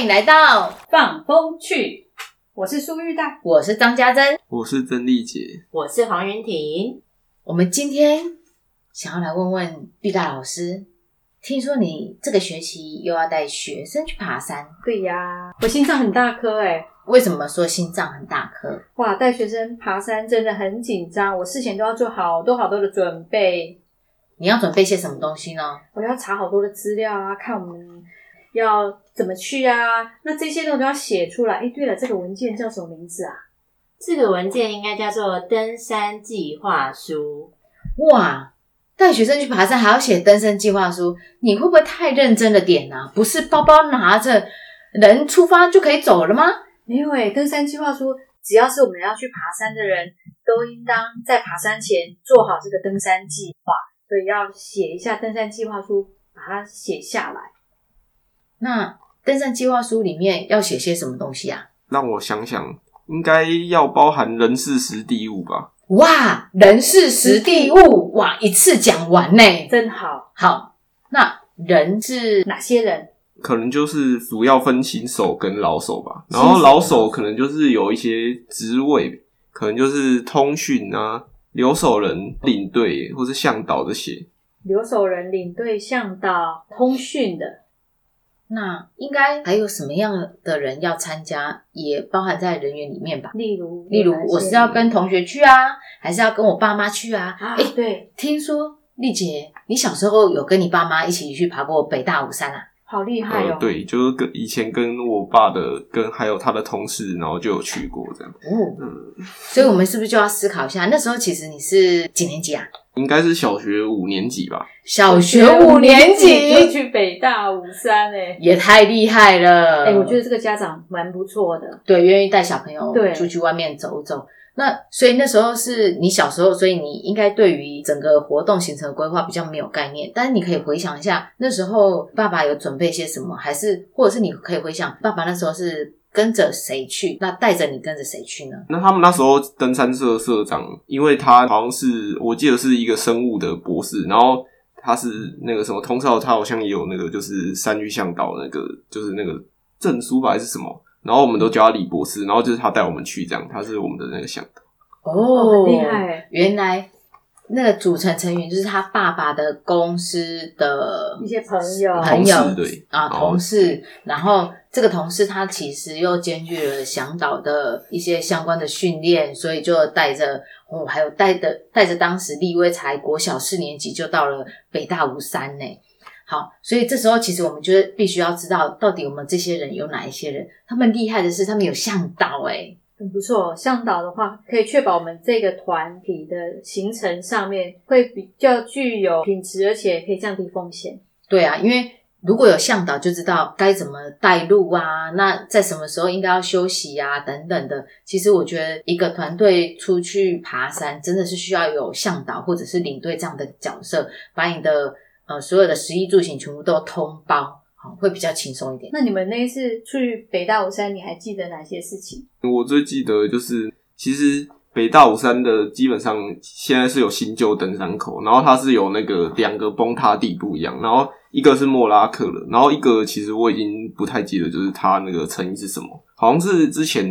欢迎来到放风去，我是苏玉带，我是张家珍。我是曾丽杰，我是黄云婷，我们今天想要来问问毕大老师，听说你这个学期又要带学生去爬山，对呀，我心脏很大颗哎，为什么说心脏很大颗？哇，带学生爬山真的很紧张，我事前都要做好多好多的准备，你要准备些什么东西呢？我要查好多的资料啊，看我们要怎么去啊，那这些都都要写出来。哎，对了，这个文件叫什么名字啊？这个文件应该叫做登山计划书。哇，带学生去爬山还要写登山计划书，你会不会太认真了点呢、啊？不是包包拿着，人出发就可以走了吗？没有诶，登山计划书只要是我们要去爬山的人，都应当在爬山前做好这个登山计划，所以要写一下登山计划书，把它写下来。那登山计划书里面要写些什么东西啊？让我想想，应该要包含人事实地物吧？哇，人事实地物，哇，一次讲完呢，真好。好，那人是哪些人？可能就是主要分新手跟老手吧。然后老手可能就是有一些职位，可能就是通讯啊、留守人、领队或是向导这些。留守人、领队、向导、通讯的。那应该还有什么样的人要参加，也包含在人员里面吧？例如，例如，我是要跟同学去啊，还是要跟我爸妈去啊？啊，诶对，听说丽姐，你小时候有跟你爸妈一起去爬过北大武山啊？好厉害哦。，呃对，就是跟以前跟我爸的跟还有他的同事，然后就有去过这样。哦，嗯，所以我们是不是就要思考一下？那时候其实你是几年级啊？应该是小学五年级吧？小学五年就级，去北大五山诶。也太厉害了！哎、我觉得这个家长蛮不错的。对，愿意带小朋友出去外面走走。那所以那时候是你小时候，所以你应该对于整个活动行程规划比较没有概念。但是你可以回想一下，那时候爸爸有准备些什么，还是或者是你可以回想爸爸那时候是跟着谁去，那带着你跟着谁去呢？那他们那时候登山社社长，因为他好像是我记得是一个生物的博士，然后他是那个什么通少，他好像也有那个就是山域向导那个就是那个证书吧还是什么，然后我们都叫他李博士，然后就是他带我们去这样，他是我们的那个向导。哦，很厉害。原来那个组成成员就是他爸爸的公司的一些朋友朋友同事对啊，哦同事。然后这个同事他其实又兼具了向导的一些相关的训练，所以就带着哦，还有带的带着当时立威才国小四年级就到了北大五山呢。好，所以这时候其实我们就是必须要知道，到底我们这些人有哪一些人？他们厉害的是他们有向导哎，很不错。向导的话，可以确保我们这个团体的行程上面会比较具有品质，而且可以降低风险。对啊，因为如果有向导，就知道该怎么带路啊，那在什么时候应该要休息啊，等等的。其实我觉得一个团队出去爬山，真的是需要有向导或者是领队这样的角色，把你的呃所有的食衣住行全部都通包，好会比较轻松一点。那你们那一次去北大武山，你还记得哪些事情？我最记得就是，其实北大武山的基本上现在是有新旧登山口，然后它是有那个两个崩塌地不一样，然后一个是莫拉克了，然后一个其实我已经不太记得，就是它那个成因是什么，好像是之前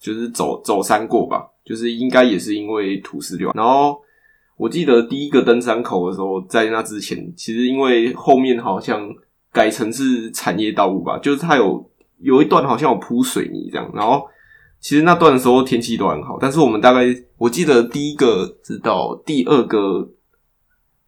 就是走走山过吧，就是应该也是因为土石流，然后。我记得第一个登山口的时候，在那之前，其实因为后面好像改成是产业道路吧，就是它有有一段好像有铺水泥这样，然后其实那段的时候天气都很好，但是我们大概我记得第一个直到第二个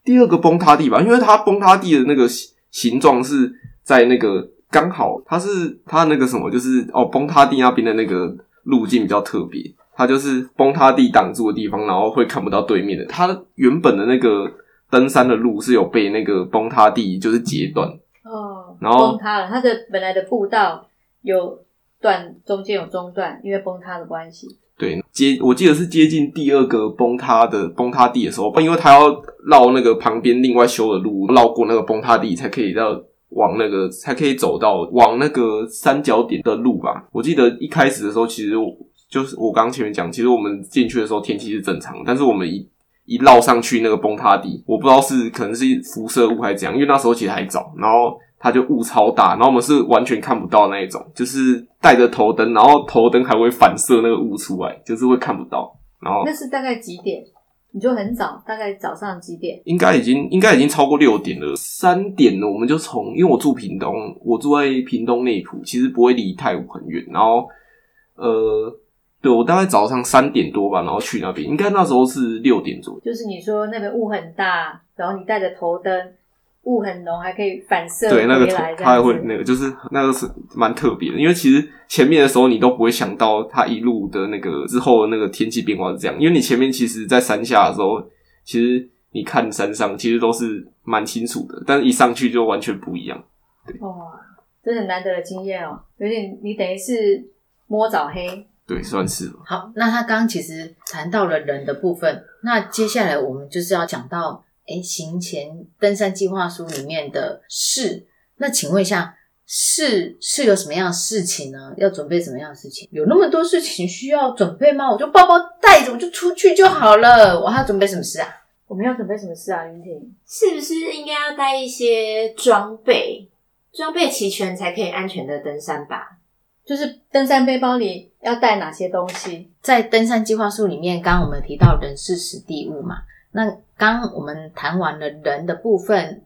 第二个崩塌地吧，因为它崩塌地的那个形形状是在那个刚好它是它那个什么，就是哦崩塌地那边的那个路径比较特别，它就是崩塌地挡住的地方，然后会看不到对面的。它原本的那个登山的路是有被那个崩塌地就是截断，哦，然后崩塌了，它的本来的步道有断，中间有中断，因为崩塌的关系。对，接我记得是接近第二个崩塌的崩塌地的时候，因为他要绕那个旁边另外修的路，绕过那个崩塌地才可以到往那个才可以走到往那个三角点的路吧。我记得一开始的时候，其实我就是我刚刚前面讲，其实我们进去的时候天气是正常，但是我们一一绕上去那个崩塌地，我不知道是可能是辐射物还是怎样，因为那时候其实还早，然后它就雾超大，然后我们是完全看不到那一种，就是带着头灯，然后头灯还会反射那个雾出来，就是会看不到。然后那是大概几点？你就很早，大概早上几点？应该已经应该已经超过六点了，三点了，我们就从因为我住屏东，我住在屏东内埔，其实不会离太武很远。然后呃，对我大概早上三点多吧，然后去那边，应该那时候是六点左右。就是你说那个雾很大，然后你带着头灯，雾很浓，还可以反射对，那个头它还。会那个，就是那个是蛮特别的，因为其实前面的时候你都不会想到它一路的那个之后的那个天气变化是这样，因为你前面其实，在山下的时候，其实你看山上其实都是蛮清楚的，但是一上去就完全不一样。哇，这很难得的经验哦，有点你等于是摸早黑。对，算是吧。好，那他刚刚其实谈到了人的部分，那接下来我们就是要讲到，哎，行前登山计划书里面的事。那请问一下，事是有什么样的事情呢？要准备什么样的事情？有那么多事情需要准备吗？我就包包带着，我就出去就好了。我还要准备什么事啊？我们要准备什么事啊，云婷？是不是应该要带一些装备？装备齐全才可以安全的登山吧？就是登山背包里要带哪些东西？在登山计划书里面，刚刚我们提到人事实地物嘛，那刚我们谈完了人的部分，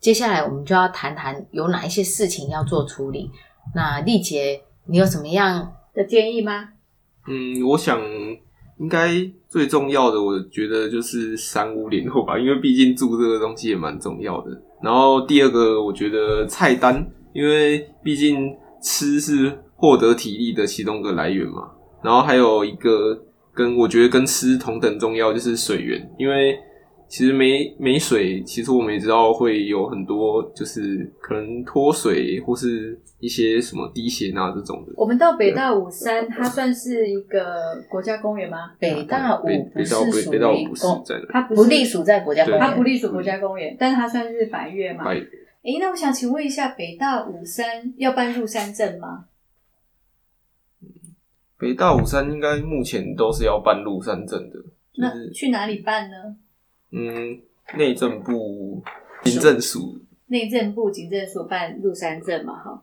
接下来我们就要谈谈有哪一些事情要做处理。那丽姐，你有什么样？的建议吗？嗯，我想应该最重要的，我觉得就是三五联络吧，因为毕竟住这个东西也蛮重要的。然后第二个，我觉得菜单，因为毕竟吃是获得体力的其中一个来源嘛。然后还有一个跟我觉得跟吃同等重要，就是水源，因为其实没没水，其实我们也知道会有很多就是可能脱水或是一些什么低血钠这种的。我们到北大五山，它算是一个国家公园吗？北大五不是属于公，它不隶属在国家它不园。隶属国家公园，但是它算是白月嘛。白诶，那我想请问一下，北大五山要办入山证吗？北大武山应该目前都是要办入山证的，就那是去哪里办呢？嗯，内政部行政署内政部警政署办入山证嘛，哈。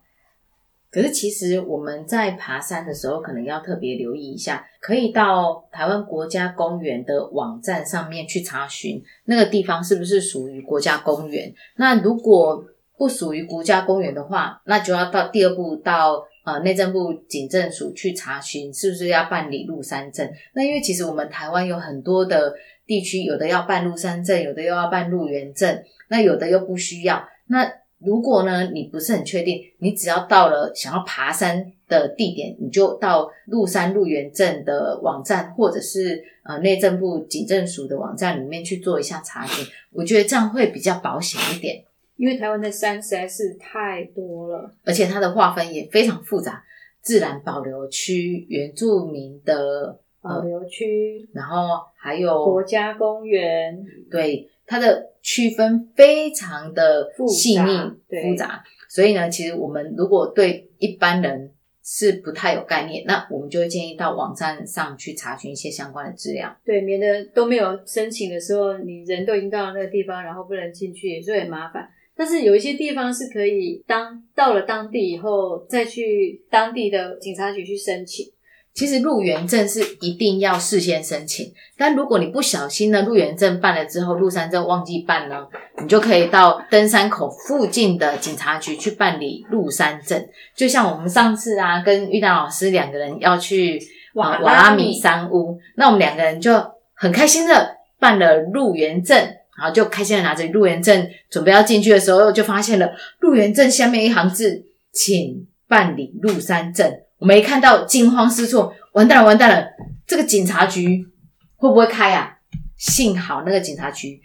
可是其实我们在爬山的时候，可能要特别留意一下，可以到台湾国家公园的网站上面去查询那个地方是不是属于国家公园。那如果不属于国家公园的话，那就要到第二步到呃内政部警政署去查询是不是要办理入山证。那因为其实我们台湾有很多的地区，有的要办入山证，有的又要办入园证，那有的又不需要。那如果呢，你不是很确定，你只要到了想要爬山的地点，你就到入山入园证的网站，或者是呃内政部警政署的网站里面去做一下查询。我觉得这样会比较保险一点，因为台湾的山实在是太多了，而且它的划分也非常复杂，自然保留区、原住民的，保留区、然后还有国家公园，对它的区分非常的细腻对复杂，所以呢，其实我们如果对一般人是不太有概念，那我们就会建议到网站上去查询一些相关的资料。对，免得都没有申请的时候，你人都已经到了那个地方，然后不能进去，也是很麻烦。但是有一些地方是可以当到了当地以后，再去当地的警察局去申请。其实入园证是一定要事先申请，但如果你不小心呢，入园证办了之后，入山证忘记办呢，你就可以到登山口附近的警察局去办理入山证。就像我们上次啊，跟玉丹老师两个人要去瓦瓦拉米米山屋，那我们两个人就很开心的办了入园证，然后就开心的拿着入园证准备要进去的时候，就发现了入园证下面一行字，请办理入山证。我们一看到惊慌失措，完蛋了，完蛋了！这个警察局会不会开啊？幸好那个警察局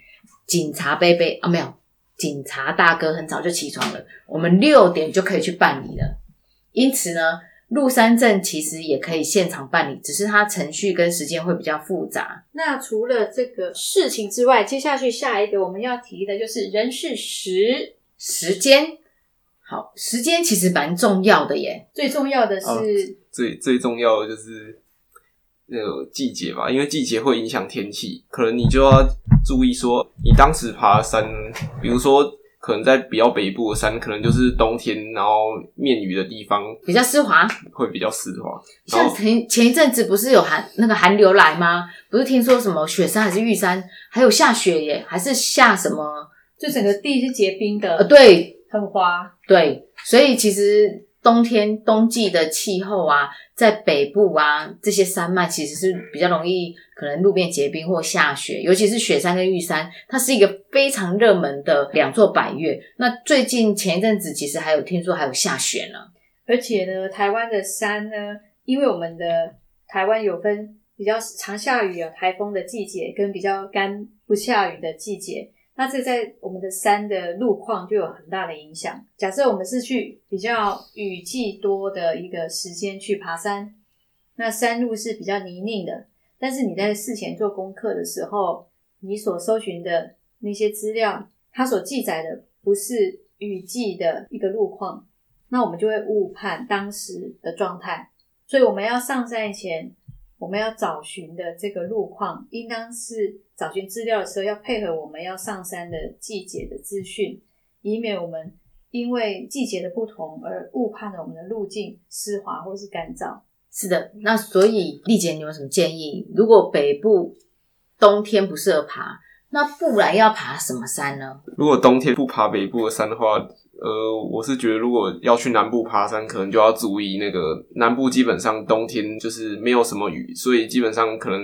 警察贝贝啊，没有，警察大哥很早就起床了，我们六点就可以去办理了。因此呢，入山证其实也可以现场办理，只是它程序跟时间会比较复杂。那除了这个事情之外，接下去下一个我们要提的就是人事时，时间好，时间其实蛮重要的耶。最重要的是、哦最最重要的就是那个季节吧，因为季节会影响天气，可能你就要注意说，你当时爬山，比如说可能在比较北部的山，可能就是冬天，然后面雨的地方比较湿滑，会比较湿滑，像前前一阵子不是有寒那个寒流来吗？不是听说什么雪山还是玉山，还有下雪耶，还是下什么？就整个地是结冰的，呃，对很滑。对，所以其实冬天冬季的气候啊，在北部啊这些山脉其实是比较容易可能路面结冰或下雪，尤其是雪山跟玉山，它是一个非常热门的两座百岳。那最近前一阵子其实还有听说还有下雪呢。而且呢，台湾的山呢，因为我们的台湾有分比较常下雨啊、台风的季节，跟比较干不下雨的季节。那这在我们的山的路况就有很大的影响。假设我们是去比较雨季多的一个时间去爬山，那山路是比较泥泞的，但是你在事前做功课的时候，你所搜寻的那些资料，它所记载的不是雨季的一个路况，那我们就会误判当时的状态。所以我们要上山前，我们要找寻的这个路况，应当是找寻资料的时候要配合我们要上山的季节的资讯，以免我们因为季节的不同而误判了我们的路径湿滑或是干燥。是的，那所以丽姐，你有什么建议？如果北部冬天不适合爬，那不然要爬什么山呢？如果冬天不爬北部的山的话，呃，我是觉得如果要去南部爬山，可能就要注意那个南部基本上冬天就是没有什么雨，所以基本上可能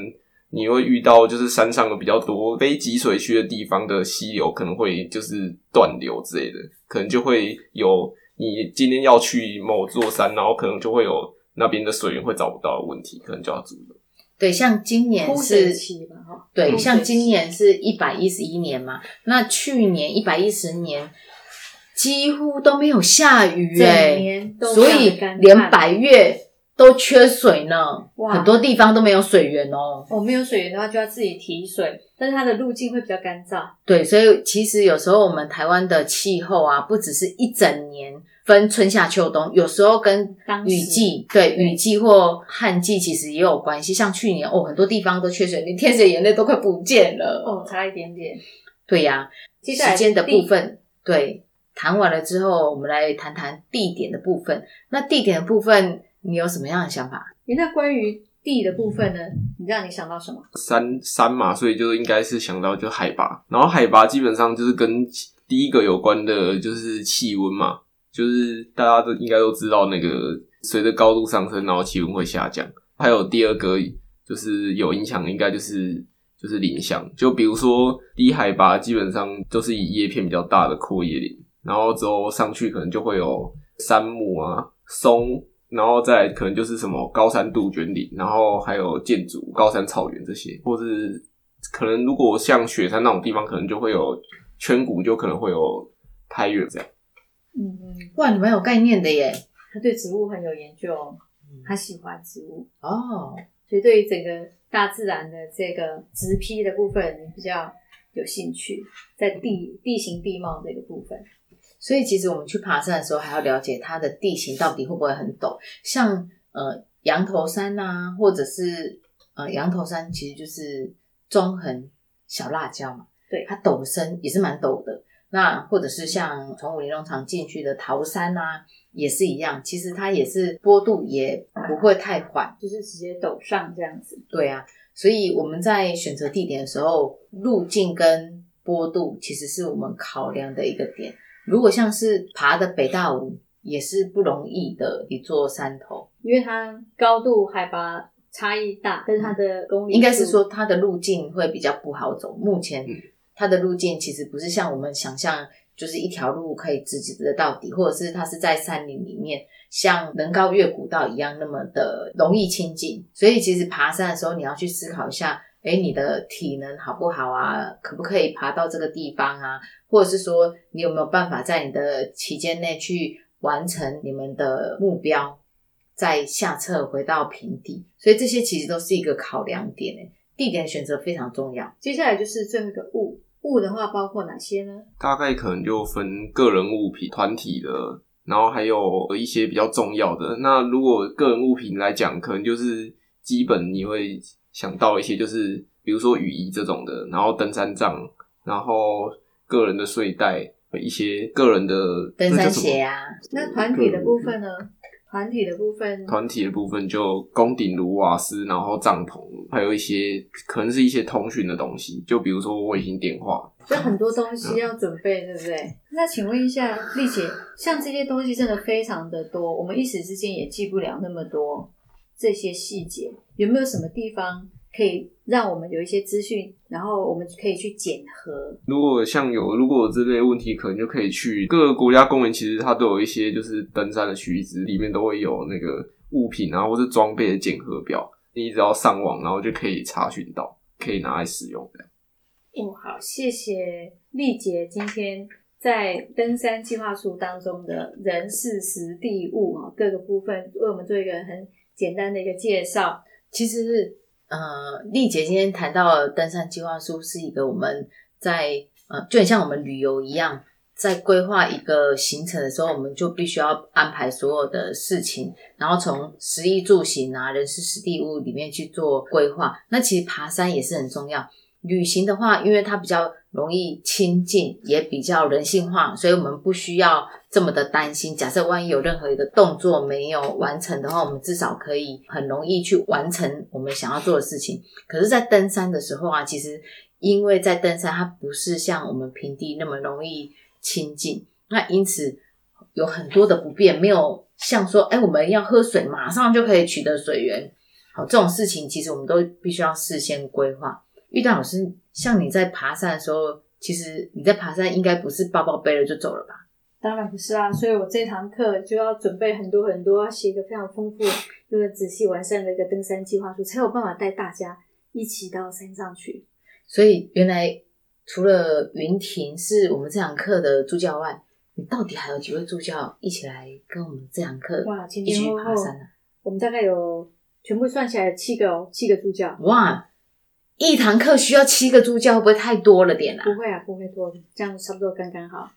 你会遇到就是山上有比较多非集水区的地方的溪流可能会就是断流之类的，可能就会有你今天要去某座山，然后可能就会有那边的水源会找不到的问题，可能就要注意了。对，像今年是对，像今年是一百一十一年嘛，那去年一百一十年几乎都没有下雨整哎、所以连旱百越都缺水呢，哇很多地方都没有水源哦。哦，没有水源的话就要自己提水，但是它的路径会比较干燥。对，所以其实有时候我们台湾的气候啊，不只是一整年分春夏秋冬，有时候跟当雨季对对雨季或旱季其实也有关系。像去年哦，很多地方都缺水，连天水眼泪都快不见了。哦，差一点点。对呀、接下来时间的部分，对，谈完了之后，我们来谈谈地点的部分。那地点的部分，你有什么样的想法？诶那关于地的部分呢？你让你想到什么？山山嘛，所以就应该是想到就海拔，然后海拔基本上就是跟第一个有关的，就是气温嘛，就是大家都应该都知道那个随着高度上升，然后气温会下降。还有第二个就是有影响，应该就是就是林相，就比如说低海拔基本上都是以叶片比较大的阔叶林，然后之后上去可能就会有杉木啊、松。然后再可能就是什么高山杜鹃林，然后还有建筑、高山草原这些，或是可能如果像雪山那种地方，可能就会有圈谷，就可能会有苔原这样。嗯嗯，哇，你蛮有概念的耶！他对植物很有研究哦，他喜欢植物，哦，所以对于整个大自然的这个植批的部分，你比较有兴趣，在地地形地貌这个部分。所以其实我们去爬山的时候，还要了解它的地形到底会不会很陡。像呃羊头山啊，或者是呃羊头山，其实就是中横小辣椒嘛，对它陡升也是蛮陡的。那或者是像从武林农场进去的桃山啊，也是一样，其实它也是坡度也不会太缓。就是直接陡上这样子。对啊，所以我们在选择地点的时候，路径跟坡度其实是我们考量的一个点。如果像是爬的北大武，也是不容易的一座山头，因为它高度海拔差异大，跟它的公里应该是说它的路径会比较不好走。目前嗯它的路径其实不是像我们想象，就是一条路可以直直的到底，或者是它是在山林里面，像能高越古道一样那么的容易亲近。所以其实爬山的时候，你要去思考一下，哎，你的体能好不好啊？可不可以爬到这个地方啊？或者是说，你有没有办法在你的期间内去完成你们的目标，再下撤回到平地？所以这些其实都是一个考量点诶。地点选择非常重要。接下来就是最后一个物，物的话包括哪些呢？大概可能就分个人物品、团体的，然后还有一些比较重要的。那如果个人物品来讲，可能就是基本你会想到一些，就是比如说雨衣这种的，然后登山杖，然后个人的睡袋，一些个人的登山鞋啊，那团体的部分呢？团体的部分，团体的部分就宫顶炉、瓦斯，然后帐篷，还有一些可能是一些通讯的东西，就比如说卫星电话。就很多东西要准备，对不对？那请问一下丽姐，像这些东西真的非常的多，我们一时之间也记不了那么多这些细节，有没有什么地方可以让我们有一些资讯，然后我们可以去检核？如果像有如果有这类问题，可能就可以去各个国家公园，其实它都有一些就是登山的须知，里面都会有那个物品啊或是装备的检核表，你只要上网，然后就可以查询到，可以拿来使用的。哦，好，谢谢丽姐今天在登山计划书当中的人事实地物啊各个部分为我们做一个很简单的一个介绍。其实呃，丽姐今天谈到登山计划书是一个我们在呃，就很像我们旅游一样，在规划一个行程的时候，我们就必须要安排所有的事情，然后从食衣住行啊、人事实地物里面去做规划。那其实爬山也是很重要。旅行的话，因为它比较容易亲近，也比较人性化，所以我们不需要这么的担心。假设万一有任何一个动作没有完成的话，我们至少可以很容易去完成我们想要做的事情。可是，在登山的时候啊，其实因为在登山，它不是像我们平地那么容易亲近，那因此有很多的不便，没有像说，哎，我们要喝水，马上就可以取得水源。好，这种事情其实我们都必须要事先规划。玉丹老师，像你在爬山的时候，其实你在爬山应该不是包包背了就走了吧？当然不是啊，所以我这堂课就要准备很多很多，要写一个非常丰富又很仔细完善的一个登山计划书，才有办法带大家一起到山上去。所以原来除了云婷是我们这堂课的助教外，你到底还有几位助教一起来跟我们这堂课哇，前一起前后后爬山呢？我们大概有全部算起来七个哦，七个助教。哇，一堂课需要七个助教，会不会太多了点啊？不会啊，不会多，这样差不多刚刚好。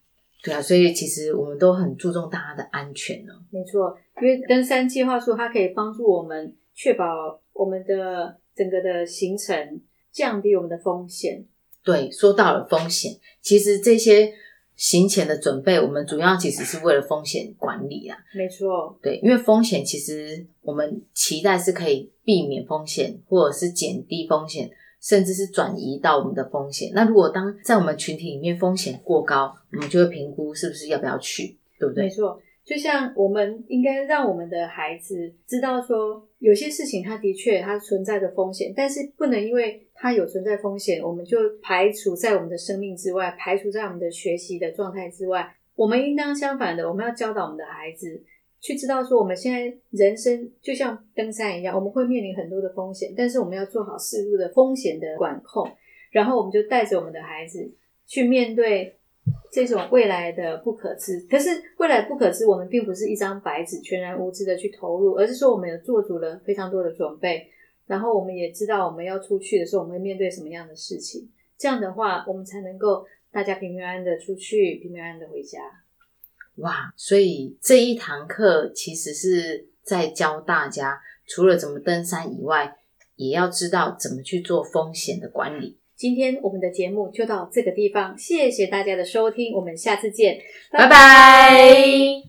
对啊，所以其实我们都很注重大家的安全呢。没错，因为登山计划书它可以帮助我们确保我们的整个的行程，降低我们的风险。对，说到了风险，其实这些行前的准备，我们主要其实是为了风险管理啊。没错，对，因为风险其实我们期待是可以避免风险，或者是减低风险，甚至是转移到我们的风险。那如果当在我们群体里面风险过高，我们就会评估是不是要不要去，对不对？没错。就像我们应该让我们的孩子知道说，有些事情它的确它存在的风险，但是不能因为它有存在风险，我们就排除在我们的生命之外，排除在我们的学习的状态之外。我们应当相反的，我们要教导我们的孩子去知道说，我们现在人生就像登山一样，我们会面临很多的风险，但是我们要做好适度的风险的管控，然后我们就带着我们的孩子去面对这种未来的不可知。可是未来不可知，我们并不是一张白纸全然无知的去投入，而是说我们有做足了非常多的准备，然后我们也知道我们要出去的时候，我们会面对什么样的事情。这样的话，我们才能够大家平平安安的出去，平平安安的回家。哇，所以这一堂课其实是在教大家，除了怎么登山以外，也要知道怎么去做风险的管理。今天我们的节目就到这个地方，谢谢大家的收听，我们下次见，拜拜。